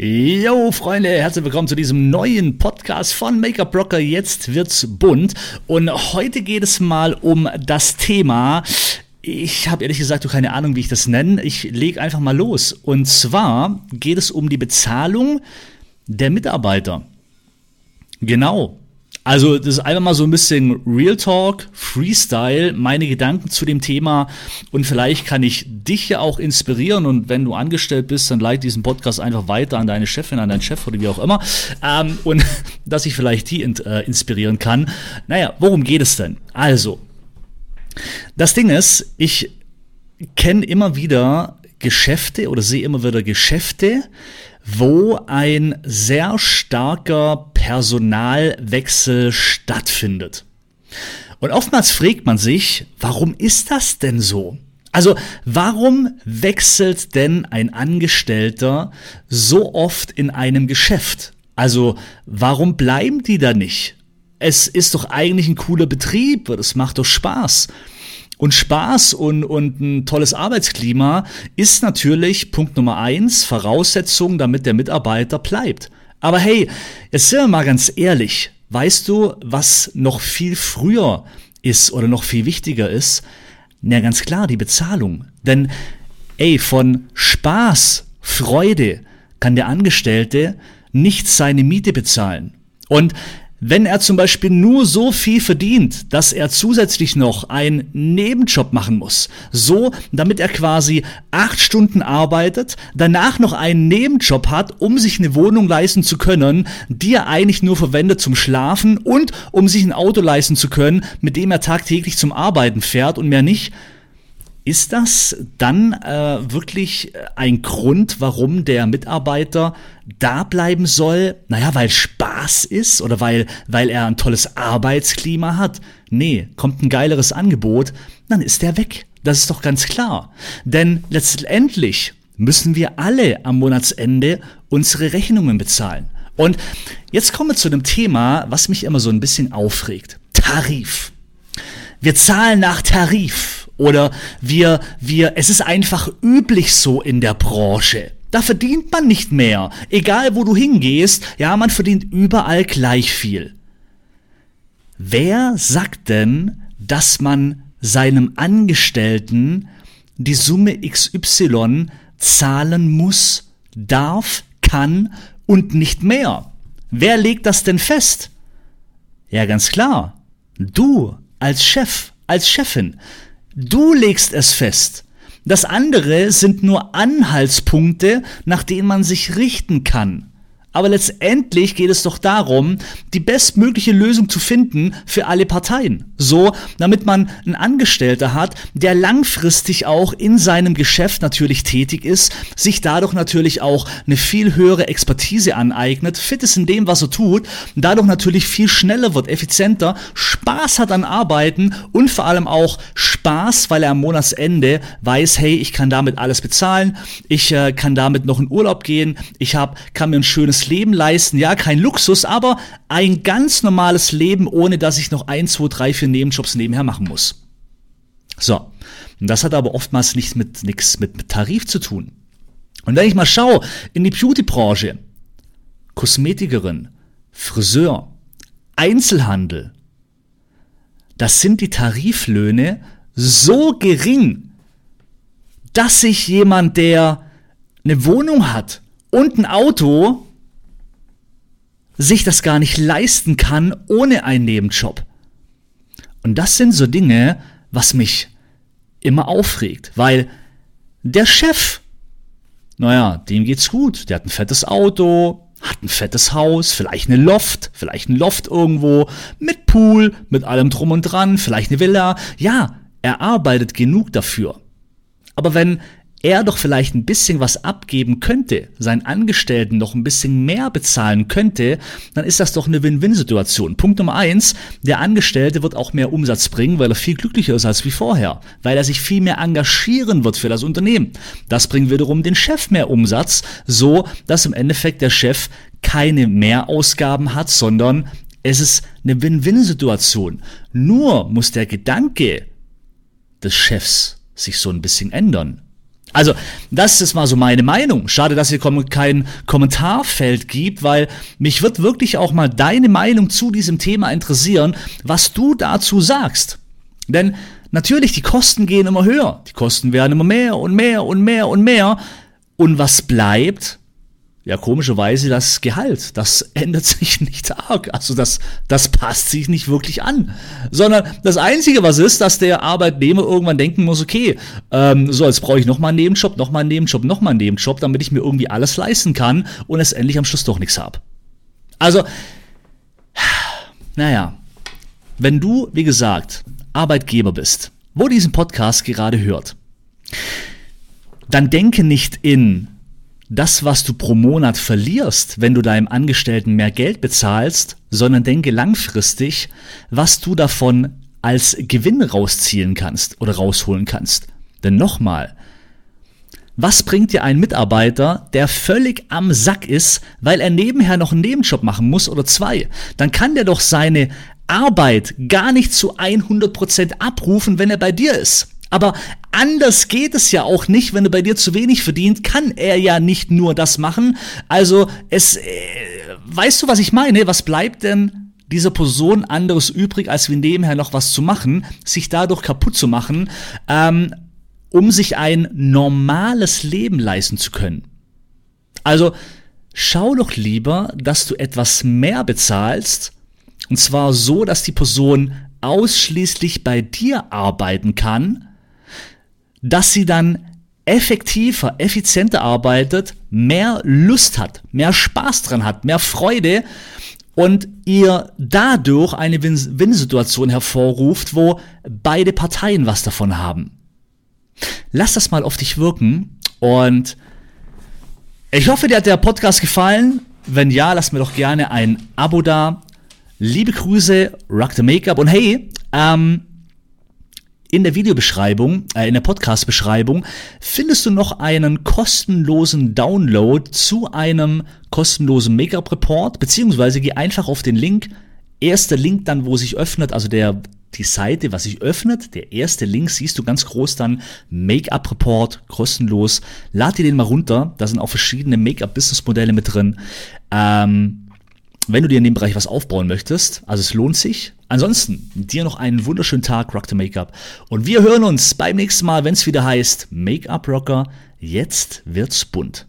Yo, Freunde, herzlich willkommen zu diesem neuen Podcast von Make-up Rocker. Jetzt wird's bunt. Und heute geht es mal um das Thema. Ich habe ehrlich gesagt keine Ahnung, wie ich das nenne. Ich lege einfach mal los. Und zwar geht es um die Bezahlung der Mitarbeiter. Genau. Also, das ist einfach mal so ein bisschen Real Talk, Freestyle, meine Gedanken zu dem Thema. Und vielleicht kann ich dich ja auch inspirieren. Und wenn du angestellt bist, dann leite diesen Podcast einfach weiter an deine Chefin, an deinen Chef oder wie auch immer. Ähm, und dass ich vielleicht die äh, inspirieren kann. Naja, worum geht es denn? Also, das Ding ist, ich kenne immer wieder Geschäfte oder sehe immer wieder Geschäfte, wo ein sehr starker Personalwechsel stattfindet. Und oftmals fragt man sich, warum ist das denn so? Also warum wechselt denn ein Angestellter so oft in einem Geschäft? Also warum bleiben die da nicht? Es ist doch eigentlich ein cooler Betrieb, es macht doch Spaß. Und Spaß und, und ein tolles Arbeitsklima ist natürlich Punkt Nummer eins, Voraussetzung, damit der Mitarbeiter bleibt. Aber hey, jetzt sind wir mal ganz ehrlich. Weißt du, was noch viel früher ist oder noch viel wichtiger ist? Na, ganz klar, die Bezahlung. Denn, ey, von Spaß, Freude kann der Angestellte nicht seine Miete bezahlen. Und wenn er zum Beispiel nur so viel verdient, dass er zusätzlich noch einen Nebenjob machen muss, so damit er quasi acht Stunden arbeitet, danach noch einen Nebenjob hat, um sich eine Wohnung leisten zu können, die er eigentlich nur verwendet zum Schlafen und um sich ein Auto leisten zu können, mit dem er tagtäglich zum Arbeiten fährt und mehr nicht, ist das dann äh, wirklich ein Grund, warum der Mitarbeiter da bleiben soll? Naja, weil Spaß ist oder weil, weil er ein tolles Arbeitsklima hat? Nee, kommt ein geileres Angebot, dann ist er weg. Das ist doch ganz klar. Denn letztendlich müssen wir alle am Monatsende unsere Rechnungen bezahlen. Und jetzt kommen wir zu einem Thema, was mich immer so ein bisschen aufregt. Tarif. Wir zahlen nach Tarif. Oder wir, wir, es ist einfach üblich so in der Branche. Da verdient man nicht mehr. Egal wo du hingehst, ja, man verdient überall gleich viel. Wer sagt denn, dass man seinem Angestellten die Summe XY zahlen muss, darf, kann und nicht mehr? Wer legt das denn fest? Ja, ganz klar. Du als Chef, als Chefin. Du legst es fest. Das andere sind nur Anhaltspunkte, nach denen man sich richten kann. Aber letztendlich geht es doch darum, die bestmögliche Lösung zu finden für alle Parteien. So, damit man einen Angestellter hat, der langfristig auch in seinem Geschäft natürlich tätig ist, sich dadurch natürlich auch eine viel höhere Expertise aneignet, fit ist in dem, was er tut, dadurch natürlich viel schneller wird, effizienter, Spaß hat an Arbeiten und vor allem auch Spaß, weil er am Monatsende weiß, hey, ich kann damit alles bezahlen, ich äh, kann damit noch in Urlaub gehen, ich hab, kann mir ein schönes schönes Leben leisten. Ja, kein Luxus, aber ein ganz normales Leben, ohne dass ich noch ein, zwei, drei, vier Nebenjobs nebenher machen muss. So. Und das hat aber oftmals nichts mit, nichts mit, mit Tarif zu tun. Und wenn ich mal schaue in die Beauty-Branche, Kosmetikerin, Friseur, Einzelhandel, das sind die Tariflöhne so gering, dass sich jemand, der eine Wohnung hat und ein Auto, sich das gar nicht leisten kann ohne einen Nebenjob. Und das sind so Dinge, was mich immer aufregt, weil der Chef, naja, dem geht's gut, der hat ein fettes Auto, hat ein fettes Haus, vielleicht eine Loft, vielleicht ein Loft irgendwo, mit Pool, mit allem drum und dran, vielleicht eine Villa. Ja, er arbeitet genug dafür. Aber wenn er doch vielleicht ein bisschen was abgeben könnte, seinen Angestellten noch ein bisschen mehr bezahlen könnte, dann ist das doch eine Win-Win-Situation. Punkt Nummer eins, der Angestellte wird auch mehr Umsatz bringen, weil er viel glücklicher ist als wie vorher, weil er sich viel mehr engagieren wird für das Unternehmen. Das bringt wiederum den Chef mehr Umsatz, so dass im Endeffekt der Chef keine Mehrausgaben hat, sondern es ist eine Win-Win-Situation. Nur muss der Gedanke des Chefs sich so ein bisschen ändern. Also, das ist mal so meine Meinung. Schade, dass ihr kein Kommentarfeld gibt, weil mich wird wirklich auch mal deine Meinung zu diesem Thema interessieren, was du dazu sagst. Denn natürlich, die Kosten gehen immer höher. Die Kosten werden immer mehr und mehr und mehr und mehr. Und was bleibt? Ja, komischerweise das Gehalt, das ändert sich nicht arg. Also das, das passt sich nicht wirklich an. Sondern das Einzige, was ist, dass der Arbeitnehmer irgendwann denken muss, okay, ähm, so, jetzt brauche ich nochmal einen Nebenjob, nochmal einen Nebenjob, nochmal einen Nebenjob, damit ich mir irgendwie alles leisten kann und es endlich am Schluss doch nichts habe. Also, naja, wenn du, wie gesagt, Arbeitgeber bist, wo diesen Podcast gerade hört, dann denke nicht in das, was du pro Monat verlierst, wenn du deinem Angestellten mehr Geld bezahlst, sondern denke langfristig, was du davon als Gewinn rausziehen kannst oder rausholen kannst. Denn nochmal, was bringt dir ein Mitarbeiter, der völlig am Sack ist, weil er nebenher noch einen Nebenjob machen muss oder zwei? Dann kann der doch seine Arbeit gar nicht zu 100% abrufen, wenn er bei dir ist. Aber anders geht es ja auch nicht, wenn er bei dir zu wenig verdient, kann er ja nicht nur das machen. Also es, äh, weißt du, was ich meine? Was bleibt denn dieser Person anderes übrig, als wie nebenher noch was zu machen, sich dadurch kaputt zu machen, ähm, um sich ein normales Leben leisten zu können? Also schau doch lieber, dass du etwas mehr bezahlst, und zwar so, dass die Person ausschließlich bei dir arbeiten kann, dass sie dann effektiver, effizienter arbeitet, mehr Lust hat, mehr Spaß dran hat, mehr Freude und ihr dadurch eine Win-Situation hervorruft, wo beide Parteien was davon haben. Lass das mal auf dich wirken und ich hoffe, dir hat der Podcast gefallen. Wenn ja, lass mir doch gerne ein Abo da. Liebe Grüße, Rock the Makeup und hey, ähm, in der Videobeschreibung, äh, in der Podcast-Beschreibung findest du noch einen kostenlosen Download zu einem kostenlosen Make-up-Report, beziehungsweise geh einfach auf den Link, erster Link dann, wo sich öffnet, also der die Seite, was sich öffnet, der erste Link siehst du ganz groß dann, Make-up-Report, kostenlos. Lad dir den mal runter, da sind auch verschiedene Make-up-Business-Modelle mit drin. Ähm, wenn du dir in dem Bereich was aufbauen möchtest. Also es lohnt sich. Ansonsten dir noch einen wunderschönen Tag, Rock the Make-up. Und wir hören uns beim nächsten Mal, wenn es wieder heißt Make-up Rocker. Jetzt wird's bunt.